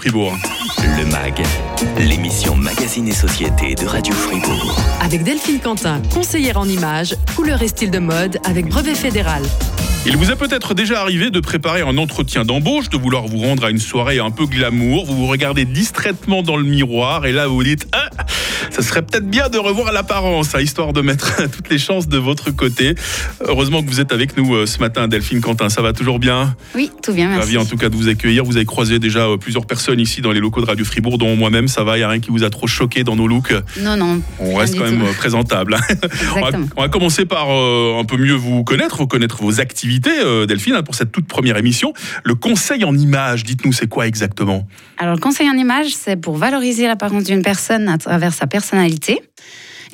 Fribourg. Le MAG, l'émission Magazine et Société de Radio Fribourg. Avec Delphine Quentin, conseillère en images, couleur et style de mode avec brevet fédéral. Il vous est peut-être déjà arrivé de préparer un entretien d'embauche, de vouloir vous rendre à une soirée un peu glamour. Vous vous regardez distraitement dans le miroir et là vous vous dites ah, ça serait peut-être bien de revoir l'apparence, hein, histoire de mettre toutes les chances de votre côté. Heureusement que vous êtes avec nous euh, ce matin, Delphine Quentin. Ça va toujours bien Oui, tout bien, merci. Ravi en tout cas de vous accueillir. Vous avez croisé déjà euh, plusieurs personnes ici dans les locaux de Radio Fribourg, dont moi-même. Ça va, il n'y a rien qui vous a trop choqué dans nos looks Non, non. On reste quand même euh, présentable. hein. On va, Exactement. on va commencer par euh, un peu mieux vous connaître, connaître vos activités, Delphine, hein, pour cette toute première émission. Le conseil en images, dites-nous, c'est quoi exactement? Alors, le conseil en image, c'est pour valoriser l'apparence d'une personne à travers sa personnalité.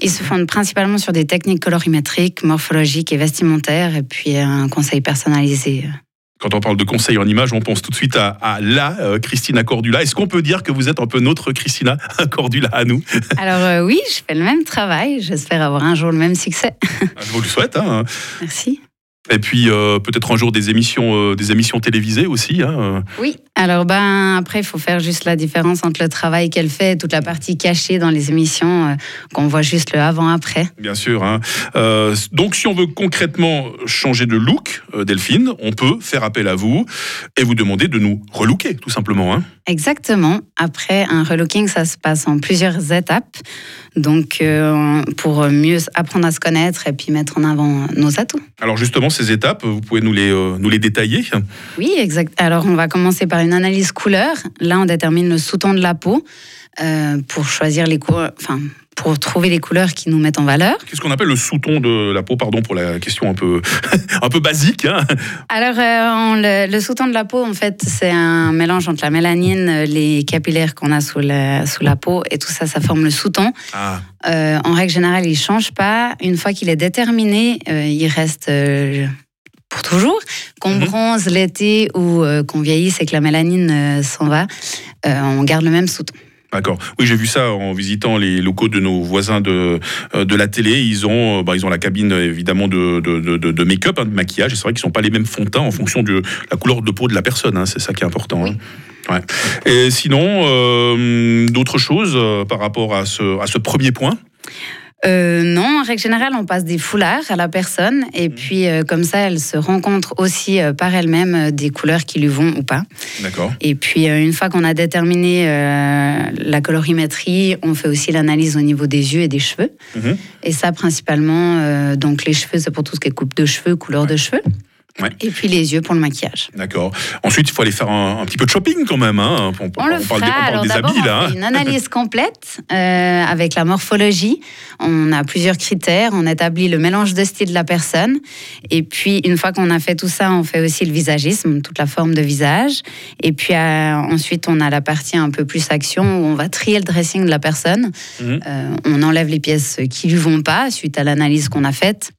Ils se fondent principalement sur des techniques colorimétriques, morphologiques et vestimentaires, et puis un conseil personnalisé. Quand on parle de conseil en images, on pense tout de suite à, à la euh, Christina Cordula. Est-ce qu'on peut dire que vous êtes un peu notre Christina Cordula à nous? Alors, euh, oui, je fais le même travail. J'espère avoir un jour le même succès. Je vous le souhaite. hein. Merci. Et puis euh, peut-être un jour des émissions, euh, des émissions télévisées aussi. hein. Oui, alors ben après, il faut faire juste la différence entre le travail qu'elle fait et toute la partie cachée dans les émissions, euh, qu'on voit juste le avant-après. Bien sûr. hein. Euh, donc, si on veut concrètement changer de look, euh, Delphine, on peut faire appel à vous et vous demander de nous relooker, tout simplement. hein. Exactement. Après, un relooking, ça se passe en plusieurs étapes. Donc, euh, pour mieux apprendre à se connaître et puis mettre en avant nos atouts. Alors, justement, ces étapes, vous pouvez nous les, euh, nous les détailler Oui, exact. Alors, on va commencer par une analyse couleur. Là, on détermine le sous-ton de la peau euh, pour choisir les couleurs, pour trouver les couleurs qui nous mettent en valeur. Qu'est-ce qu'on appelle le sous-ton de la peau Pardon pour la question un peu, un peu basique. hein. Alors, euh, on- le, le sous-ton de la peau, en fait, c'est un mélange entre la mélanine, les capillaires qu'on a sous la, sous la peau, et tout ça, ça forme le sous-ton. Ah, Euh, en règle générale, il change pas. Une fois qu'il est déterminé, euh, il reste pour toujours. Qu'on Mhm. bronze l'été ou qu'on vieillisse et que la mélanine s'en va, on garde le même sous-ton. D'accord. Oui, j'ai vu ça en visitant les locaux de nos voisins de, euh, de la télé. Ils ont, euh, bah, ils ont la cabine euh, évidemment de, de, de- make-up, hein, de maquillage. Et c'est vrai qu'ils ne sont pas les mêmes fonds de teint en fonction de la couleur de peau de la personne. hein. C'est ça qui est important. Oui. hein. Ouais. Et sinon, euh, d'autres choses par rapport à ce, à ce premier point? Euh, non, en règle générale, on passe des foulards à la personne et puis euh, comme ça, elle se rencontre aussi euh, par elle-même des couleurs qui lui vont ou pas. D'accord. Et puis, une fois qu'on a déterminé la colorimétrie, on fait aussi l'analyse au niveau des yeux et des cheveux. Mhm. Et ça, principalement, donc les cheveux, c'est pour tout ce qui est coupe de cheveux, couleur de cheveux. Ouais. Et puis les yeux pour le maquillage. D'accord. Ensuite, il faut aller faire un, un petit peu de shopping quand même. Hein. On, On, le parle fera. des, on parle Alors des habits on là. fait hein. une analyse complète euh, avec la morphologie. On a plusieurs critères. On établit le mélange de style de la personne. Et puis, une fois qu'on a fait tout ça, on fait aussi le visagisme, toute la forme de visage. Et puis euh, ensuite, on a la partie un peu plus action où on va trier le dressing de la personne. Mhm. Euh, on enlève les pièces qui lui vont pas suite à l'analyse qu'on a faite.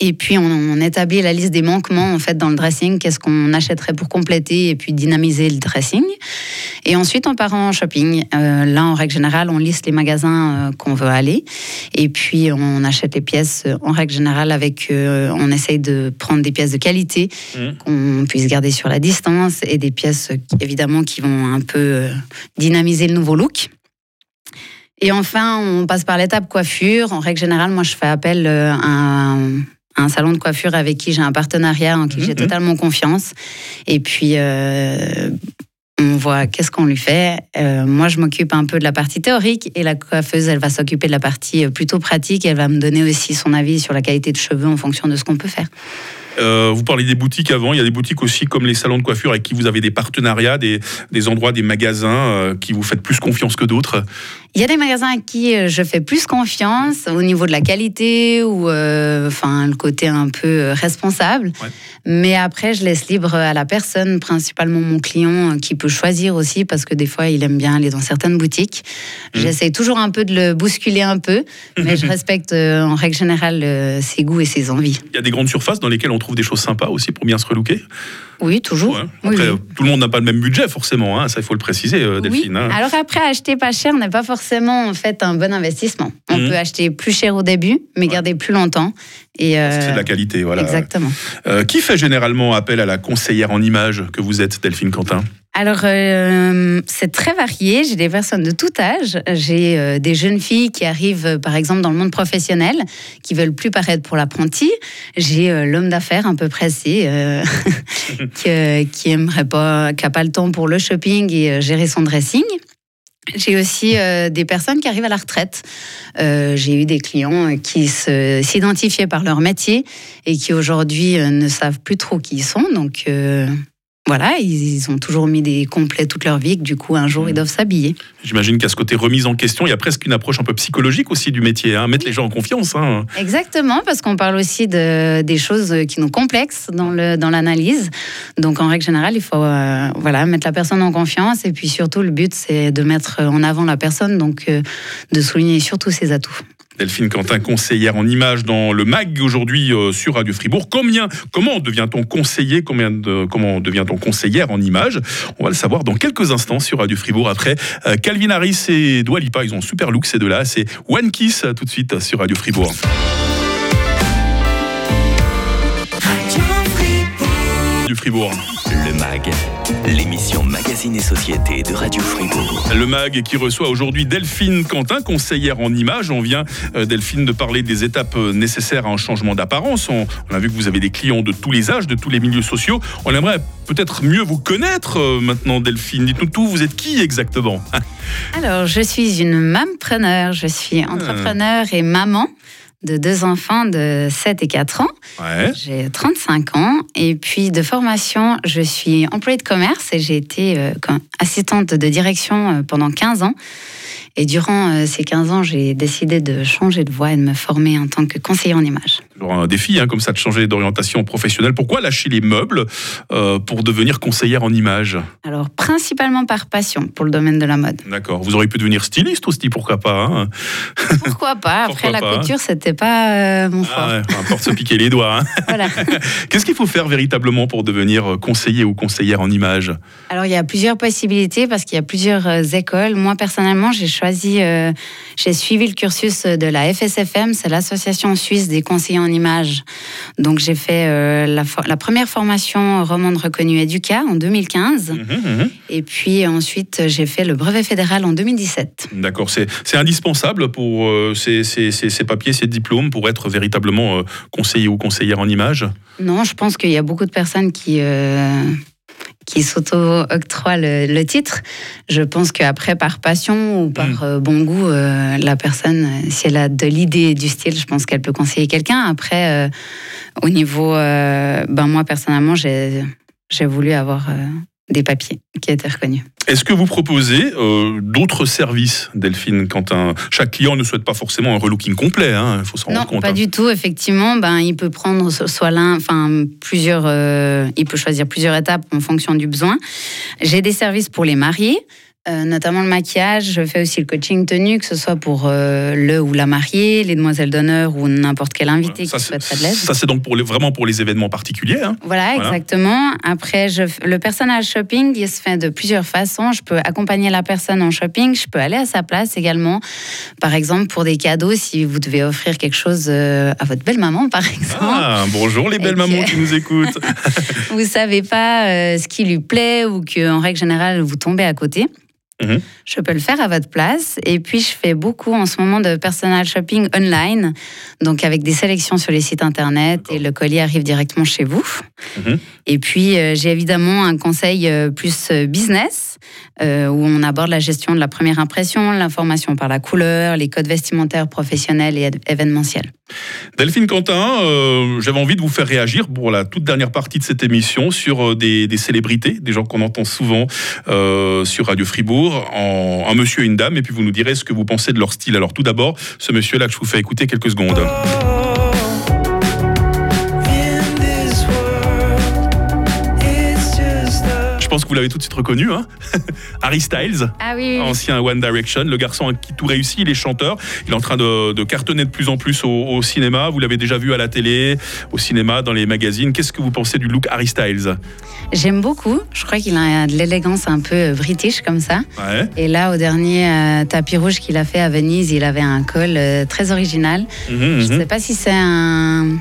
Et puis on, on établit la liste des manquements en fait dans le dressing, qu'est-ce qu'on achèterait pour compléter et puis dynamiser le dressing. Et ensuite on part en shopping. Euh, là en règle générale on liste les magasins euh, qu'on veut aller et puis on achète les pièces euh, en règle générale avec, on essaye de prendre des pièces de qualité Mhm. qu'on puisse garder sur la distance et des pièces évidemment qui vont un peu dynamiser le nouveau look. Et enfin, on passe par l'étape coiffure. En règle générale, moi, je fais appel à un, à un salon de coiffure avec qui j'ai un partenariat, en qui j'ai Mhm. totalement confiance. Et puis, euh, on voit qu'est-ce qu'on lui fait. Euh, moi, je m'occupe un peu de la partie théorique et la coiffeuse, elle va s'occuper de la partie euh, plutôt pratique. Elle va me donner aussi son avis sur la qualité de cheveux en fonction de ce qu'on peut faire. Euh, vous parlez des boutiques avant. Il y a des boutiques aussi comme les salons de coiffure avec qui vous avez des partenariats, des, des endroits, des magasins euh, qui vous faites plus confiance que d'autres. Il y a des magasins à qui euh, je fais plus confiance au niveau de la qualité ou euh, enfin le côté un peu responsable. Ouais. Mais après, je laisse libre à la personne, principalement mon client, qui peut choisir aussi parce que des fois, il aime bien aller dans certaines boutiques. Mhm. J'essaye toujours un peu de le bousculer un peu, mais je respecte en règle générale ses goûts et ses envies. Il y a des grandes surfaces dans lesquelles on trouve des choses sympas aussi pour bien se relooker. Oui, toujours. Ouais. Oui, Après, oui. tout le monde n'a pas le même budget forcément. hein. Ça, il faut le préciser, euh, Oui. Delphine. hein. Alors après, acheter pas cher n'est pas forcément en fait un bon investissement. On Mhm. peut acheter plus cher au début, mais garder plus longtemps. Et euh, C'est de la qualité, voilà. Exactement. Euh, qui fait généralement appel à la conseillère en images que vous êtes, Delphine Quentin? Alors, euh, c'est très varié. J'ai des personnes de tout âge. J'ai euh, des jeunes filles qui arrivent, euh, par exemple, dans le monde professionnel, qui veulent plus paraître pour l'apprenti. J'ai euh, l'homme d'affaires un peu pressé, euh, qui, qui aimerait pas, qui a pas le temps pour le shopping et euh, gérer son dressing. J'ai aussi euh, des personnes qui arrivent à la retraite. Euh, J'ai eu des clients qui se- s'identifiaient par leur métier et qui aujourd'hui euh, ne savent plus trop qui ils sont. Donc euh, voilà, ils, ils ont toujours mis des complets toute leur vie. Que du coup, un jour, ils doivent s'habiller. J'imagine qu'à ce côté remise en question, il y a presque une approche un peu psychologique aussi du métier, hein, mettre les gens en confiance. hein. Exactement, parce qu'on parle aussi de, des choses qui nous complexent dans le dans l'analyse. Donc en règle générale, il faut euh, voilà mettre la personne en confiance et puis surtout le but c'est de mettre en avant la personne, donc euh, de souligner surtout ses atouts. Delphine Quentin, conseillère en images dans le MAG aujourd'hui euh, sur Radio Fribourg. Combien, comment devient-on conseiller Combien de, Comment devient-on conseillère en images? On va le savoir dans quelques instants sur Radio Fribourg. Après, euh, Calvin Harris et Dua Lipa, ils ont un super look ces deux-là. C'est One Kiss tout de suite sur Radio Fribourg. Du Fribourg. Le MAG, l'émission Magazine et Société de Radio Fribourg. Le MAG qui reçoit aujourd'hui Delphine Quentin, conseillère en images. On vient, euh, Delphine, de parler des étapes euh, nécessaires à un changement d'apparence. On, on a vu que vous avez des clients de tous les âges, de tous les milieux sociaux. On aimerait peut-être mieux vous connaître euh, maintenant, Delphine. Dites-nous tout, vous êtes qui exactement? Alors je suis une mampreneur, je suis entrepreneur et maman de deux enfants de 7 et 4 ans. Ouais. J'ai 35 ans et puis de formation, je suis employée de commerce et j'ai été euh, assistante de direction euh, pendant 15 ans. Et durant euh, ces 15 ans, j'ai décidé de changer de voie et de me former en tant que conseillère en images. Toujours un défi, hein, comme ça, de changer d'orientation professionnelle. Pourquoi lâcher les meubles euh, pour devenir conseillère en images? Alors, principalement par passion pour le domaine de la mode. D'accord. Vous auriez pu devenir styliste aussi, pourquoi pas hein? Pourquoi pas Après, Pourquoi la pas, hein couture, c'était pas euh, mon fort. Ah ouais, importe se piquer les doigts. hein. Voilà. Qu'est-ce qu'il faut faire véritablement pour devenir conseiller ou conseillère en images? Alors, il y a plusieurs possibilités parce qu'il y a plusieurs écoles. Moi, personnellement, j'ai choisi, euh, j'ai suivi le cursus de la FSFM, c'est l'Association suisse des conseillers en images. Donc, j'ai fait euh, la, première formation romande reconnue Educa en 2015. Mhm, mhm. Et puis ensuite, j'ai fait le brevet fédéral en 2017. D'accord, c'est indispensable pour euh, ces, ces- ces- ces papiers, ces diplômes, pour être véritablement conseiller ou conseillère en images? Non, je pense qu'il y a beaucoup de personnes qui, qui s'auto-octroient le, le titre. Je pense qu'après, par passion ou par Mm. euh, bon goût, euh, la personne, euh, si elle a de l'idée et du style, je pense qu'elle peut conseiller quelqu'un. Après, euh, au niveau, euh, ben moi personnellement, j'ai j'ai voulu avoir euh, des papiers qui étaient reconnus. Est-ce que vous proposez euh, d'autres services, Delphine, quand un, chaque client ne souhaite pas forcément un relooking complet Il faut s'en Non, rendre compte. pas hein. du tout. Effectivement, ben, il peut prendre so- soit l'un, enfin plusieurs, euh, il peut choisir plusieurs étapes en fonction du besoin. J'ai des services pour les mariés. Euh, notamment le maquillage, je fais aussi le coaching tenue, que ce soit pour euh, le ou la mariée, les demoiselles d'honneur ou n'importe quel invité Ça, qui souhaiterait de l'aide. Ça, c'est donc pour les, vraiment pour les événements particuliers. hein. Voilà, Voilà. exactement. Après, je, le personnel shopping, il se fait de plusieurs façons. Je peux accompagner la personne en shopping, je peux aller à sa place également. Par exemple, pour des cadeaux, si vous devez offrir quelque chose euh, à votre belle-maman, par exemple. Ah, bonjour les belles mamans que- qui nous écoutent. vous savez pas euh, ce qui lui plaît ou que en règle générale vous tombez à côté. Mhm. Je peux le faire à votre place. Et puis, je fais beaucoup en ce moment de personal shopping online, donc avec des sélections sur les sites internet et le colis arrive directement chez vous. Mhm. Et puis, euh, j'ai évidemment un conseil euh, plus euh, business, euh, où on aborde la gestion de la première impression, l'information par la couleur, les codes vestimentaires professionnels et événementiels. Delphine Quentin, euh, j'avais envie de vous faire réagir pour la toute dernière partie de cette émission sur euh, des, célébrités, des gens qu'on entend souvent euh, sur Radio Fribourg, un monsieur et une dame, et puis vous nous direz ce que vous pensez de leur style. Alors tout d'abord, ce monsieur-là que je vous fais écouter quelques secondes. Je pense que vous l'avez tout de suite reconnu, hein Harry Styles. Ah oui, ancien One Direction, le garçon qui tout réussit, il est chanteur, il est en train de, de cartonner de plus en plus au, au cinéma, vous l'avez déjà vu à la télé, au cinéma, dans les magazines, qu'est-ce que vous pensez du look Harry Styles? J'aime beaucoup. Je crois qu'il a de l'élégance un peu euh, british comme ça. Ouais. Et là, au dernier euh, tapis rouge qu'il a fait à Venise, il avait un col euh, très original. Mhm, Je ne sais pas si c'est un,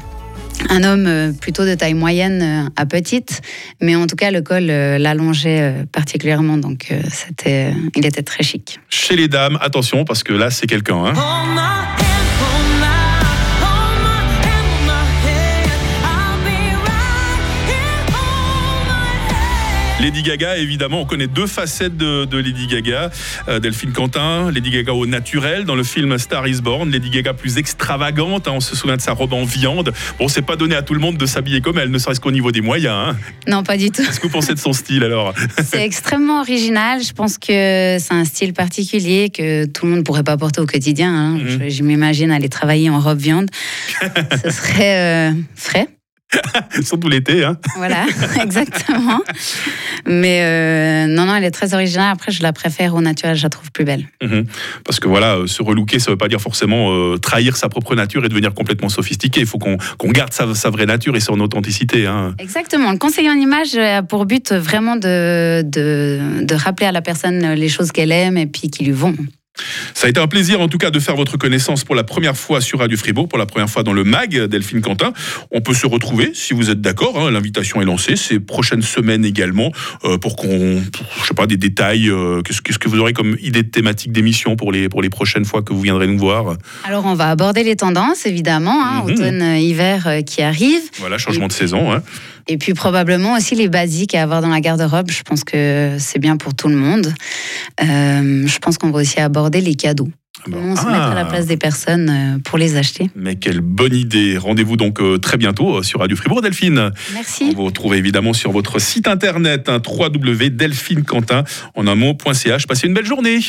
un homme euh, plutôt de taille moyenne euh, à petite, mais en tout cas le col euh, l'allongeait particulièrement, donc c'était, il était très chic. Chez les dames, attention, parce que là, c'est quelqu'un. hein. Lady Gaga, évidemment, on connaît deux facettes de, de Lady Gaga. Euh, Delphine Quentin, Lady Gaga au naturel dans le film Star is Born. Lady Gaga plus extravagante, hein, on se souvient de sa robe en viande. Bon, c'est pas donné à tout le monde de s'habiller comme elle, ne serait-ce qu'au niveau des moyens. hein. Non, pas du tout. Qu'est-ce que vous pensez de son style alors? C'est extrêmement original. Je pense que c'est un style particulier que tout le monde ne pourrait pas porter au quotidien. hein. Mhm. Je, je m'imagine aller travailler en robe viande. Ce serait euh, frais. Surtout l'été. Hein. Voilà, exactement. Mais euh, non, non, elle est très originale. Après, je la préfère au naturel. Je la trouve plus belle. Mhm. Parce que voilà, euh, se relooker, ça veut pas dire forcément euh, trahir sa propre nature et devenir complètement sophistiqué. Il faut qu'on qu'on garde sa, sa vraie nature et son authenticité. hein. Exactement. Le conseiller en image a pour but vraiment de, de, de rappeler à la personne les choses qu'elle aime et puis qui lui vont. Ça a été un plaisir en tout cas de faire votre connaissance pour la première fois sur Radio Fribourg, pour la première fois dans le MAG, Delphine Quentin. On peut se retrouver si vous êtes d'accord. hein, L'invitation est lancée. Ces prochaines semaines également euh, pour qu'on, je sais pas, des détails. euh, Qu'est-ce qu'est-ce que vous aurez comme idée de thématique d'émission pour les pour les prochaines fois que vous viendrez nous voir? Alors, on va aborder les tendances, évidemment, hein, Mhm. automne-hiver euh, qui arrive. Voilà, changement de saison. hein. Et puis probablement aussi les basiques à avoir dans la garde-robe. Je pense que c'est bien pour tout le monde. Euh, je pense qu'on va aussi aborder les cadeaux. Comment se mettre à la Ah. place des personnes euh, pour les acheter. Mais quelle bonne idée Rendez-vous donc euh, très bientôt sur Radio Fribourg, Delphine. Merci. On vous retrouve évidemment sur votre site internet hein, www.delphinequentin en un mot.ch. Passez une belle journée.